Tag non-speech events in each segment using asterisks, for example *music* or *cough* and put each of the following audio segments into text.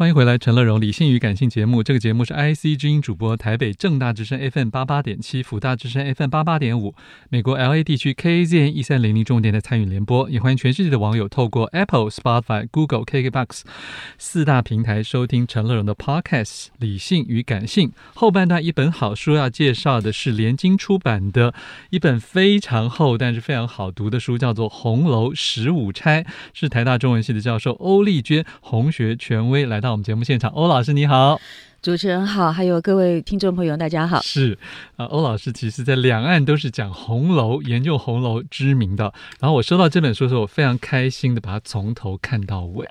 欢迎回来，陈乐融理性与感性节目。这个节目是 IC 之音主播，台北正大之声 FM 八八点七，辅大之声 FM 八八点五，美国 LA 地区 kzn 一三零零重点的参与联播。也欢迎全世界的网友透过 Apple、Spotify、Google、KKBox 四大平台收听陈乐融的 Podcast《理性与感性》。后半段一本好书要介绍的是联经出版的一本非常厚但是非常好读的书，叫做《红楼十五钗》，是台大中文系的教授欧丽娟，红学权威来到。我们节目现场，欧老师你好，主持人好，还有各位听众朋友，大家好。是啊，欧老师其实在两岸都是讲红楼、研究红楼知名的。然后我收到这本书的时候，我非常开心的把它从头看到尾。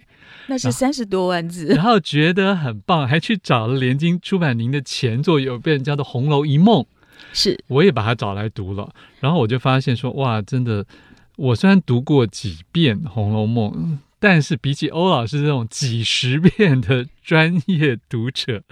那是三十多万字，然后觉得很棒，还去找了联经出版您的前作，有被人叫做《红楼一梦》，是，我也把它找来读了。然后我就发现说，哇，真的，我虽然读过几遍《红楼梦》。但是比起欧老师这种几十遍的专业读者，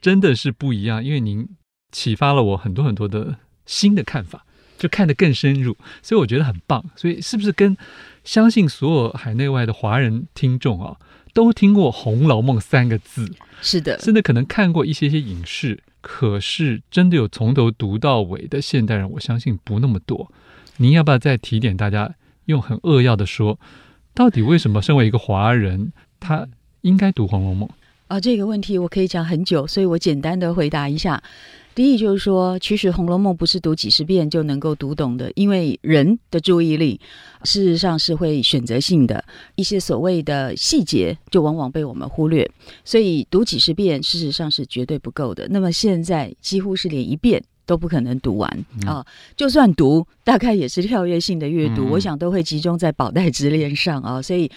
真的是不一样。因为您启发了我很多很多的新的看法，就看得更深入，所以我觉得很棒。所以是不是跟相信所有海内外的华人听众啊，都听过《红楼梦》三个字？是的，真的可能看过一些些影视，可是真的有从头读到尾的现代人，我相信不那么多。您要不要再提点大家，用很扼要的说？到底为什么身为一个华人，他应该读《红楼梦》啊？这个问题我可以讲很久，所以我简单的回答一下。第一就是说，其实《红楼梦》不是读几十遍就能够读懂的，因为人的注意力事实上是会选择性的，一些所谓的细节就往往被我们忽略，所以读几十遍事实上是绝对不够的。那么现在几乎是连一遍。都不可能读完啊！就算读，大概也是跳跃性的阅读，嗯、我想都会集中在宝黛之恋上啊。所以，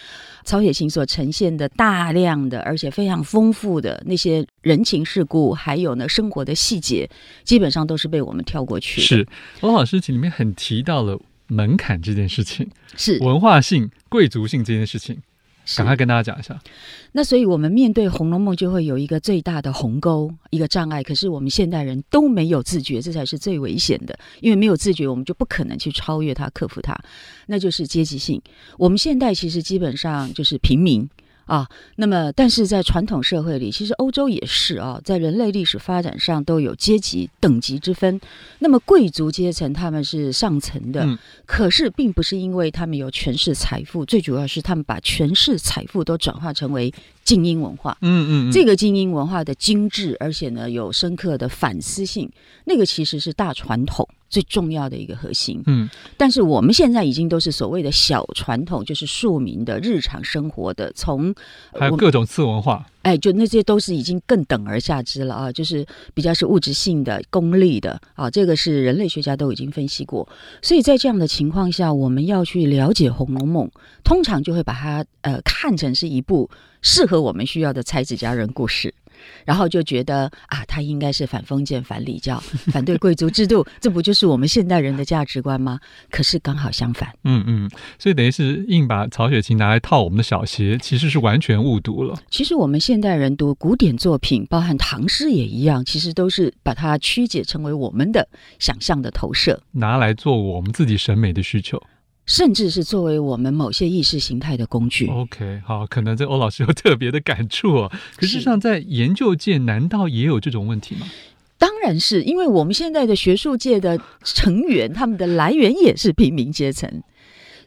曹雪芹所呈现的大量的而且非常丰富的那些人情世故，还有呢生活的细节，基本上都是被我们跳过去的。是，欧老师里面很提到了门槛这件事情，是文化性、贵族性这件事情。赶快跟大家讲一下。那所以，我们面对《红楼梦》就会有一个最大的鸿沟，一个障碍。可是我们现代人都没有自觉，这才是最危险的。因为没有自觉，我们就不可能去超越它、克服它。那就是阶级性。我们现代其实基本上就是平民。啊，那么，但是在传统社会里，其实欧洲也是啊，在人类历史发展上都有阶级等级之分。那么贵族阶层他们是上层的，嗯、可是并不是因为他们有权势财富，最主要是他们把权势财富都转化成为精英文化。嗯嗯，嗯，这个精英文化的精致，而且呢有深刻的反思性，那个其实是大传统。最重要的一个核心，嗯，但是我们现在已经都是所谓的小传统，就是庶民的日常生活的，从还有各种次文化，哎，就那些都是已经更等而下之了啊，就是比较是物质性的、功利的啊，这个是人类学家都已经分析过，所以在这样的情况下，我们要去了解《红楼梦》，通常就会把它呃看成是一部适合我们需要的才子佳人故事。然后就觉得啊，他应该是反封建、反礼教、反对贵族制度，这不就是我们现代人的价值观吗？可是刚好相反。嗯嗯，所以等于是硬把曹雪芹拿来套我们的小鞋，其实是完全误读了。其实我们现代人读古典作品，包含唐诗也一样，其实都是把它曲解成为我们的想象的投射，拿来做我们自己审美的需求。甚至是作为我们某些意识形态的工具。OK，好，可能这欧老师有特别的感触哦。*laughs* 可是，实上在研究界，难道也有这种问题吗？当然是，因为我们现在的学术界的成员，他们的来源也是平民阶层，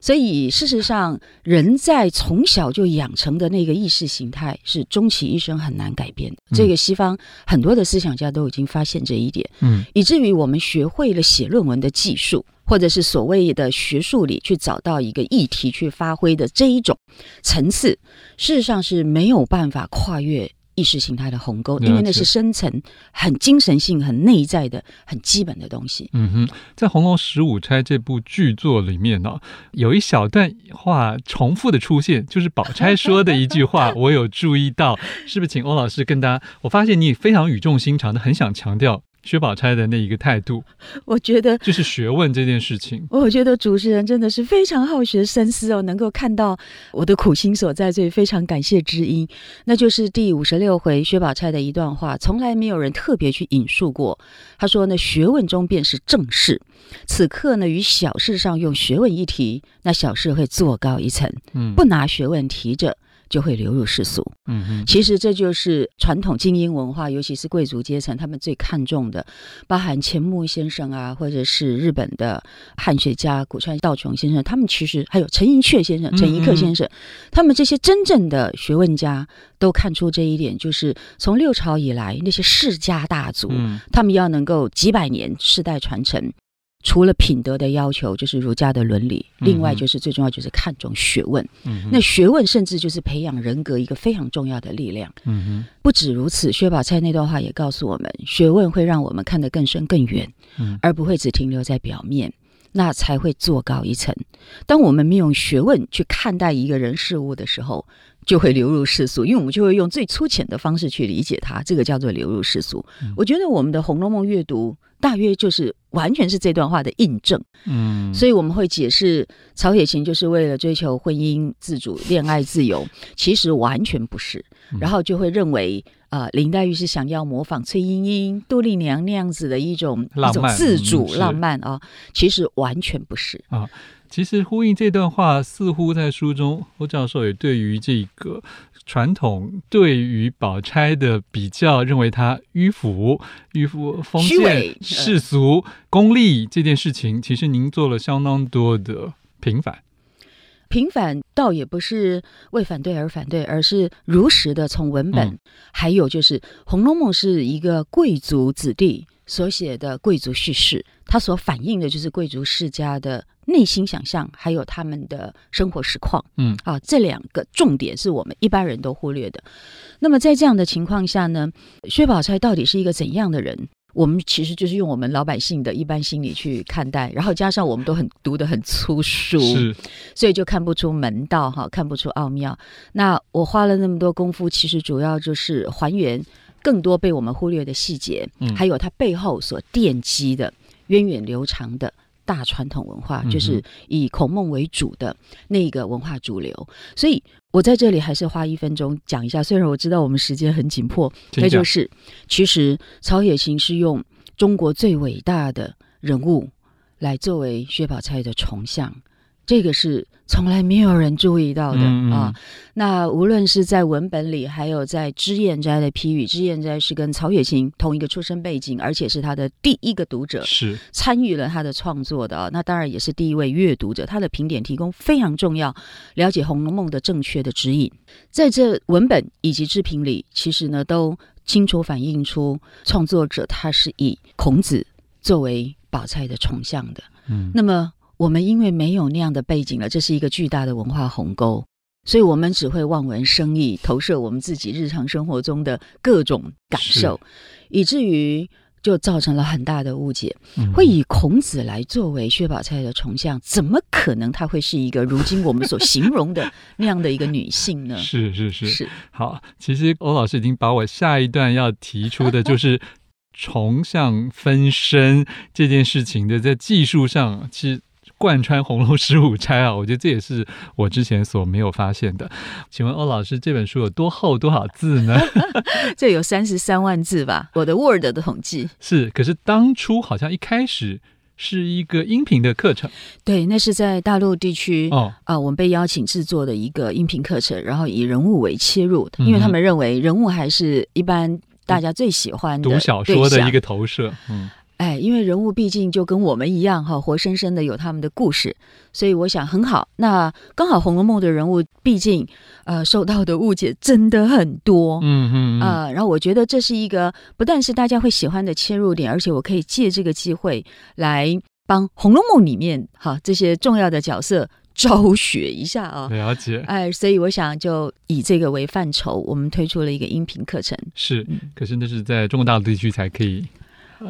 所以事实上，人在从小就养成的那个意识形态，是终其一生很难改变的。嗯。这个西方很多的思想家都已经发现这一点，嗯，以至于我们学会了写论文的技术。或者是所谓的学术里去找到一个议题去发挥的这一种层次，事实上是没有办法跨越意识形态的鸿沟，因为那是深层、很精神性、很内在的、很基本的东西。嗯哼，在《红楼十五钗》这部剧作里面呢、哦，有一小段话重复的出现，就是宝钗说的一句话，*laughs* 我有注意到，是不是？请欧老师跟大家，我发现你非常语重心长的，很想强调。薛宝钗的那一个态度，*laughs* 我觉得就是学问这件事情。我觉得主持人真的是非常好学深思哦，能够看到我的苦心所在，所以非常感谢知音。那就是第五十六回薛宝钗的一段话，从来没有人特别去引述过。他说呢，学问中便是正事，此刻呢与小事上用学问一提，那小事会坐高一层。嗯，不拿学问提着。就会流入世俗。嗯嗯，其实这就是传统精英文化，尤其是贵族阶层，他们最看重的，包含钱穆先生啊，或者是日本的汉学家古川道琼先生，他们其实还有陈寅恪先生、陈寅恪先生，嗯嗯，他们这些真正的学问家都看出这一点，就是从六朝以来那些世家大族，嗯、他们要能够几百年世代传承。除了品德的要求，就是儒家的伦理；另外就是最重要，就是看重学问。嗯、那学问甚至就是培养人格一个非常重要的力量。嗯哼，不止如此，薛宝钗那段话也告诉我们，学问会让我们看得更深更远，嗯、而不会只停留在表面，那才会坐高一层。当我们没有用学问去看待一个人事物的时候，就会流入世俗，因为我们就会用最粗浅的方式去理解它，这个叫做流入世俗。嗯、我觉得我们的《红楼梦》阅读。大约就是完全是这段话的印证，嗯，所以我们会解释曹雪芹就是为了追求婚姻自主、恋爱自由，其实完全不是，然后就会认为啊、呃，林黛玉是想要模仿崔莺莺、杜丽娘那样子的一种浪漫一种自主浪漫啊，其实完全不是啊。其实呼应这段话，似乎在书中，欧教授也对于这个传统对于宝钗的比较，认为她迂腐、迂腐、封建、世俗、功利这件事情，其实您做了相当多的平反。平反倒也不是为反对而反对，而是如实的从文本，嗯、还有就是《红楼梦》是一个贵族子弟所写的贵族叙事，它所反映的就是贵族世家的。内心想象，还有他们的生活实况，嗯啊，这两个重点是我们一般人都忽略的。那么在这样的情况下呢，薛宝钗到底是一个怎样的人？我们其实就是用我们老百姓的一般心理去看待，然后加上我们都很读的很粗疏，是所以就看不出门道哈，看不出奥妙。那我花了那么多功夫，其实主要就是还原更多被我们忽略的细节，嗯，还有它背后所奠基的源远流长的。大传统文化就是以孔孟为主的那个文化主流，所以我在这里还是花一分钟讲一下。虽然我知道我们时间很紧迫，那就是其实曹雪芹是用中国最伟大的人物来作为薛宝钗的重像。这个是从来没有人注意到的、啊！那无论是在文本里，还有在脂砚斋的批语，脂砚斋是跟曹雪芹同一个出身背景，而且是他的第一个读者，是参与了他的创作的啊。那当然也是第一位阅读者，他的评点提供非常重要，了解《红楼梦》的正确的指引。在这文本以及制评里，其实呢都清楚反映出创作者他是以孔子作为宝钗的重像的。嗯，那么。我们因为没有那样的背景了，这是一个巨大的文化鸿沟，所以我们只会望文生义，投射我们自己日常生活中的各种感受，以至于就造成了很大的误解。嗯、会以孔子来作为薛宝钗的重像，怎么可能她会是一个如今我们所形容的那样的一个女性呢？*laughs* 是是是是。好，其实欧老师已经把我下一段要提出的就是重像分身这件事情的在技术上，其实。贯穿红楼十五钗啊，*laughs* 我觉得这也是我之前所没有发现的。请问欧老师，这本书有多厚多少字呢？*laughs* 这有三十三万字吧？我的 Word 的统计是。可是当初好像一开始是一个音频的课程，对，那是在大陆地区哦啊、呃，我们被邀请制作的一个音频课程，然后以人物为切入，因为他们认为人物还是一般大家最喜欢的、嗯、读小说的一个投射，嗯。哎，因为人物毕竟就跟我们一样哈，活生生的有他们的故事，所以我想很好。那刚好《红楼梦》的人物毕竟呃受到的误解真的很多，嗯嗯啊、呃，然后我觉得这是一个不但是大家会喜欢的切入点，而且我可以借这个机会来帮《红楼梦》里面哈这些重要的角色 *laughs* 昭雪一下啊。了解。哎，所以我想就以这个为范畴，我们推出了一个音频课程。是，可是那是在中国大陆地区才可以。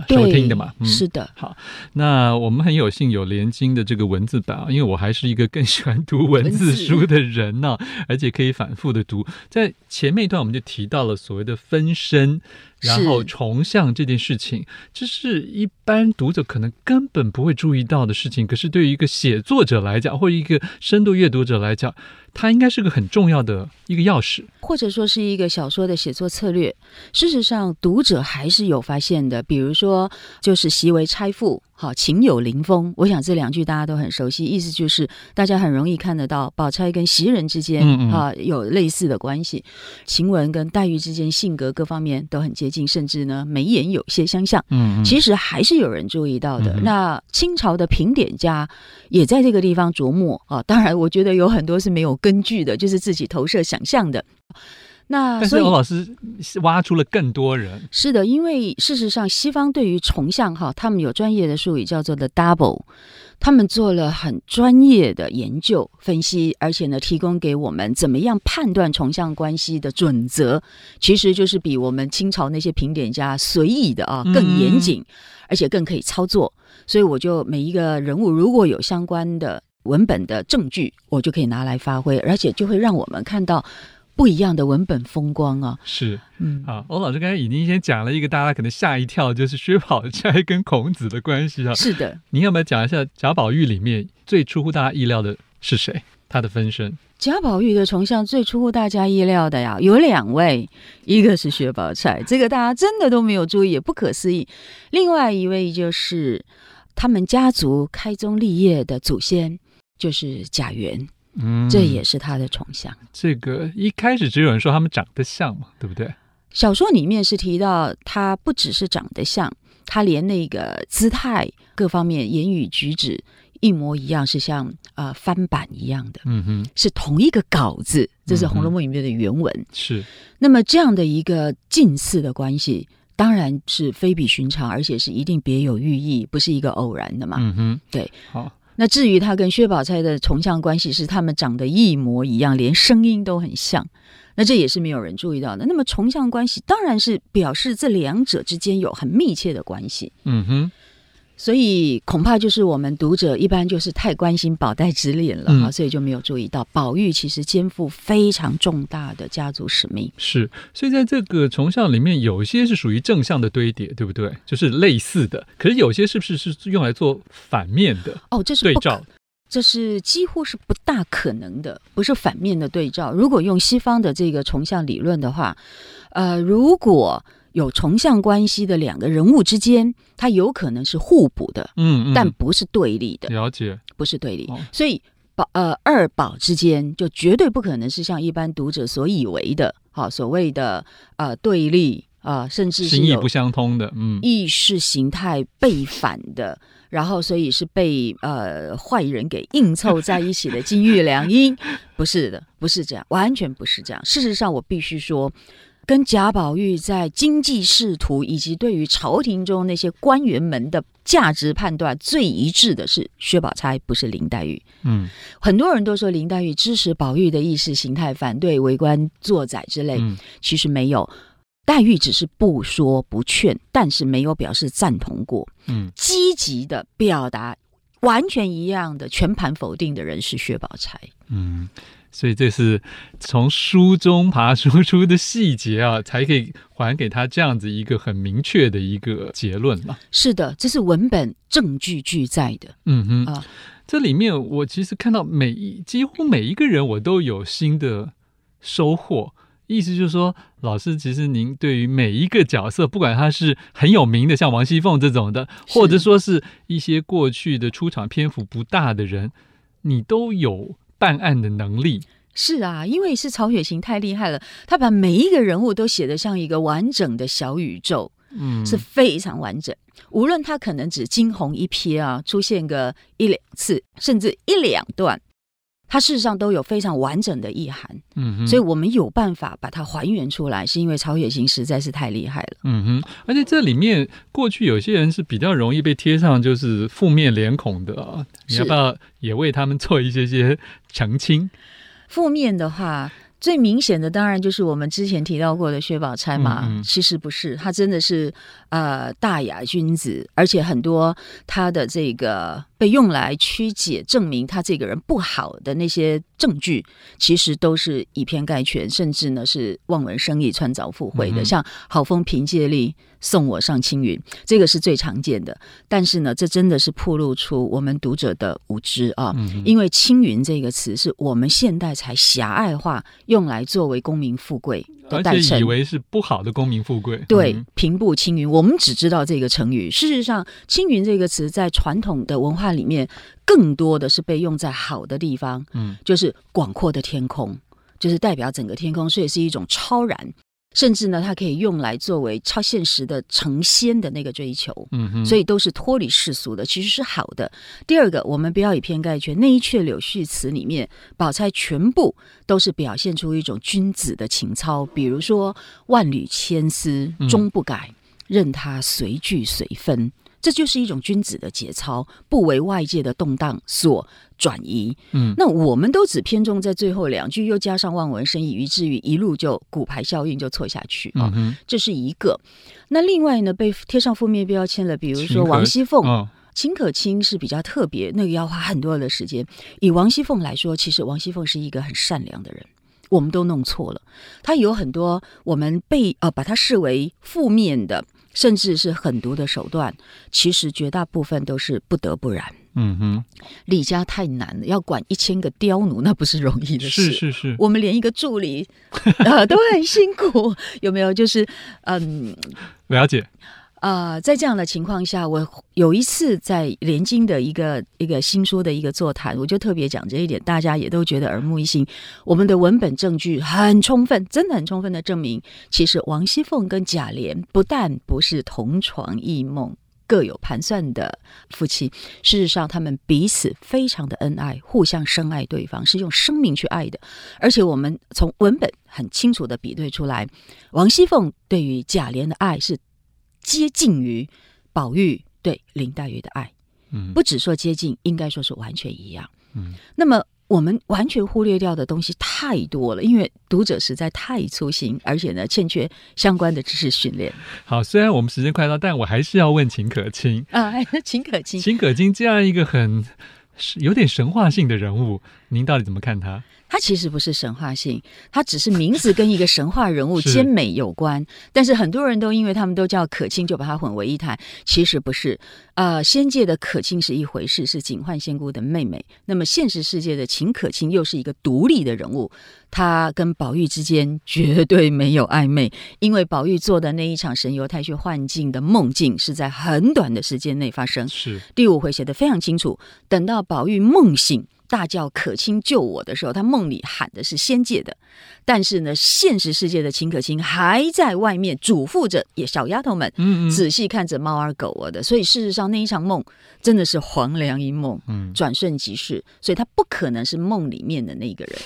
收听的嘛，嗯、是的。好，那我们很有幸有连经的这个文字版啊，因为我还是一个更喜欢读文字书的人呢、啊，而且可以反复的读。在前面一段我们就提到了所谓的分身，然后重向这件事情，这是一般读者可能根本不会注意到的事情，可是对于一个写作者来讲，或者一个深度阅读者来讲。它应该是个很重要的一个钥匙，或者说是一个小说的写作策略。事实上，读者还是有发现的，比如说，就是习为钗赋。好，情有灵风，我想这两句大家都很熟悉，意思就是大家很容易看得到，宝钗跟袭人之间嗯嗯啊有类似的关系，晴雯跟黛玉之间性格各方面都很接近，甚至呢眉眼有些相像。嗯，嗯，其实还是有人注意到的。那清朝的评点家也在这个地方琢磨啊，当然我觉得有很多是没有根据的，就是自己投射想象的。那但是欧老师挖出了更多人，是的，因为事实上西方对于重像哈，他们有专业的术语叫做 the double，他们做了很专业的研究分析，而且呢提供给我们怎么样判断重像关系的准则，其实就是比我们清朝那些评点家随意的啊更严谨，嗯、而且更可以操作。所以我就每一个人物如果有相关的文本的证据，我就可以拿来发挥，而且就会让我们看到。不一样的文本风光啊，是，嗯，啊，欧老师刚才已经先讲了一个大家可能吓一跳，就是薛宝钗 *laughs* 跟孔子的关系啊。是的，您要不要讲一下贾宝玉里面最出乎大家意料的是谁？他的分身？贾宝玉的重像最出乎大家意料的呀，有两位，一个是薛宝钗，这个大家真的都没有注意，也不可思议。另外一位就是他们家族开宗立业的祖先，就是贾元。嗯，这也是他的重像。这个一开始只有人说他们长得像嘛，对不对？小说里面是提到他不只是长得像，他连那个姿态各方面、言语举止一模一样，是像啊、呃、翻版一样的。嗯哼，是同一个稿子，这是《红楼梦》里面的原文。嗯、是。那么这样的一个近似的关系，当然是非比寻常，而且是一定别有寓意，不是一个偶然的嘛。嗯哼，对。好。那至于他跟薛宝钗的重像关系，是他们长得一模一样，连声音都很像。那这也是没有人注意到的。那么重像关系当然是表示这两者之间有很密切的关系。嗯哼。所以恐怕就是我们读者一般就是太关心宝黛之恋了哈，嗯、所以就没有注意到宝玉其实肩负非常重大的家族使命。是，所以在这个重像里面，有一些是属于正向的堆叠，对不对？就是类似的，可是有些是不是是用来做反面的？哦，这是对照，这是几乎是不大可能的，不是反面的对照。如果用西方的这个重像理论的话，呃，如果。有重向关系的两个人物之间，它有可能是互补的，嗯，嗯，但不是对立的。了解，不是对立。哦、所以宝呃二宝之间就绝对不可能是像一般读者所以为的，好、哦、所谓的呃对立啊、呃，甚至是心意不相通的，嗯，意识形态背反的，然后所以是被呃坏人给硬凑 *laughs* 在一起的金玉良姻，不是的，不是这样，完全不是这样。事实上，我必须说。跟贾宝玉在经济仕途以及对于朝廷中那些官员们的价值判断最一致的是薛宝钗，不是林黛玉。嗯，很多人都说林黛玉支持宝玉的意识形态，反对为官作宰之类。嗯，其实没有，黛玉只是不说不劝，但是没有表示赞同过。嗯，积极的表达完全一样的全盘否定的人是薛宝钗。嗯。所以这是从书中爬输出的细节啊，才可以还给他这样子一个很明确的一个结论嘛。是的，这是文本证据俱在的。嗯哼啊，这里面我其实看到每一几乎每一个人，我都有新的收获。意思就是说，老师其实您对于每一个角色，不管他是很有名的，像王熙凤这种的，或者说是一些过去的出场篇幅不大的人，你都有。办案的能力是啊，因为是曹雪芹太厉害了，他把每一个人物都写得像一个完整的小宇宙，嗯，是非常完整。无论他可能只惊鸿一瞥啊，出现个一两次，甚至一两段。它事实上都有非常完整的意涵，嗯哼，所以我们有办法把它还原出来，是因为曹雪芹实在是太厉害了，嗯哼。而且这里面过去有些人是比较容易被贴上就是负面脸孔的啊，你要不要也为他们做一些些澄清？负面的话。最明显的当然就是我们之前提到过的薛宝钗嘛，嗯嗯，其实不是，他真的是呃大雅君子，而且很多他的这个被用来曲解证明他这个人不好的那些证据，其实都是以偏概全，甚至呢是望文生义、穿凿附会的，像好风凭借力。送我上青云，这个是最常见的。但是呢，这真的是暴露出我们读者的无知啊！嗯、因为“青云”这个词是我们现代才狭隘化，用来作为功名富贵的代称，以为是不好的功名富贵。对，平步青云，我们只知道这个成语。事实上，青云这个词在传统的文化里面，更多的是被用在好的地方。嗯，就是广阔的天空，就是代表整个天空，所以是一种超然。甚至呢，它可以用来作为超现实的成仙的那个追求，嗯哼，所以都是脱离世俗的，其实是好的。第二个，我们不要以偏概全，那一阙柳絮词里面，宝钗全部都是表现出一种君子的情操，比如说万缕千丝终不改，嗯、任它随聚随分。这就是一种君子的节操，不为外界的动荡所转移。嗯，那我们都只偏重在最后两句，又加上望文生义，以至于一路就骨牌效应就错下去啊。嗯、这是一个。那另外呢，被贴上负面标签了，比如说王熙凤、哦、秦可卿是比较特别，那个要花很多的时间。以王熙凤来说，其实王熙凤是一个很善良的人，我们都弄错了。她有很多我们被呃把她视为负面的。甚至是狠毒的手段，其实绝大部分都是不得不然。嗯哼，李家太难了，要管一千个刁奴，那不是容易的事。是是是，我们连一个助理啊 *laughs* 都很辛苦，有没有？就是嗯，了解。啊、呃，在这样的情况下，我有一次在连经的一个一个新书的一个座谈，我就特别讲这一点，大家也都觉得耳目一新。我们的文本证据很充分，真的很充分的证明，其实王熙凤跟贾琏不但不是同床异梦、各有盘算的夫妻，事实上他们彼此非常的恩爱，互相深爱对方，是用生命去爱的。而且我们从文本很清楚的比对出来，王熙凤对于贾琏的爱是。接近于宝玉对林黛玉的爱，嗯，不只说接近，应该说是完全一样。嗯，那么我们完全忽略掉的东西太多了，因为读者实在太粗心，而且呢，欠缺相关的知识训练。好，虽然我们时间快到，但我还是要问秦可卿 *laughs* 啊，*laughs* 秦可卿，秦可卿这样一个很有点神话性的人物，您到底怎么看他？他其实不是神话性，它只是名字跟一个神话人物 *laughs* 兼美有关。是但是很多人都因为他们都叫可卿，就把它混为一谈。其实不是，呃，仙界的可卿是一回事，是警幻仙姑的妹妹。那么现实世界的秦可卿又是一个独立的人物，他跟宝玉之间绝对没有暧昧，因为宝玉做的那一场神游太虚幻境的梦境是在很短的时间内发生。是第五回写的非常清楚，等到宝玉梦醒。大叫“可卿救我”的时候，他梦里喊的是仙界的，但是呢，现实世界的秦可卿还在外面嘱咐着也小丫头们，嗯嗯，仔细看着猫儿狗儿的。所以事实上那一场梦真的是黄粱一梦，嗯，转瞬即逝。所以他不可能是梦里面的那个人，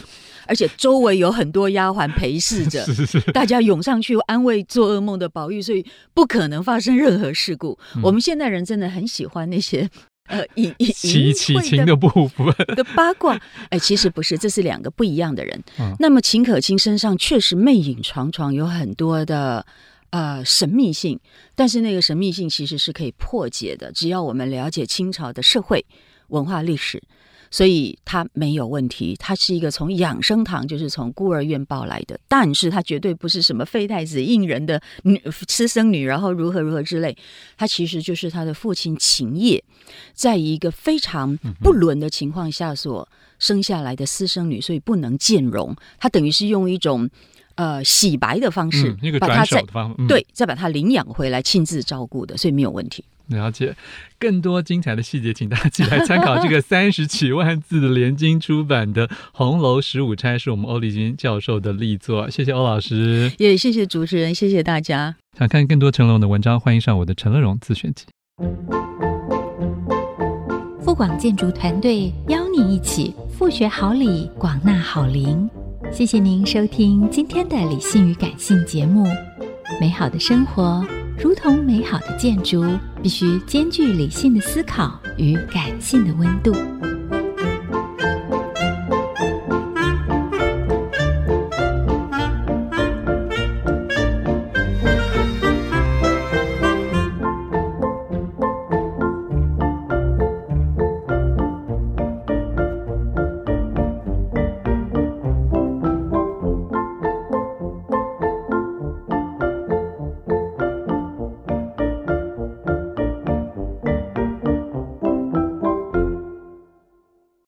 而且周围有很多丫鬟陪侍着，*laughs* 是是是，大家涌上去安慰做噩梦的宝玉，所以不可能发生任何事故。嗯、我们现代人真的很喜欢那些。呃，以以奇奇情的部分的八卦，哎，其实不是，这是两个不一样的人。嗯、那么秦可卿身上确实魅影幢幢，有很多的呃神秘性，但是那个神秘性其实是可以破解的，只要我们了解清朝的社会文化历史。所以他没有问题，他是一个从养生堂，就是从孤儿院抱来的，但是他绝对不是什么废太子应人的女私生女，然后如何如何之类，他其实就是他的父亲秦业，在一个非常不伦的情况下所生下来的私生女，所以不能见容，他等于是用一种呃洗白的方式，嗯、把他再、嗯、对再把他领养回来，亲自照顾的，所以没有问题。了解更多精彩的细节，请大家来参考这个 *laughs* 三十几万字的联经出版的《红楼十五钗》，是我们欧丽君教授的力作。谢谢欧老师，也谢谢主持人，谢谢大家。想看更多陈乐融的文章，欢迎上我的陈乐融自选集。富广建筑团队邀你一起复学好礼，广纳好邻。谢谢您收听今天的理性与感性节目。美好的生活。如同美好的建筑，必须兼具理性的思考与感性的温度。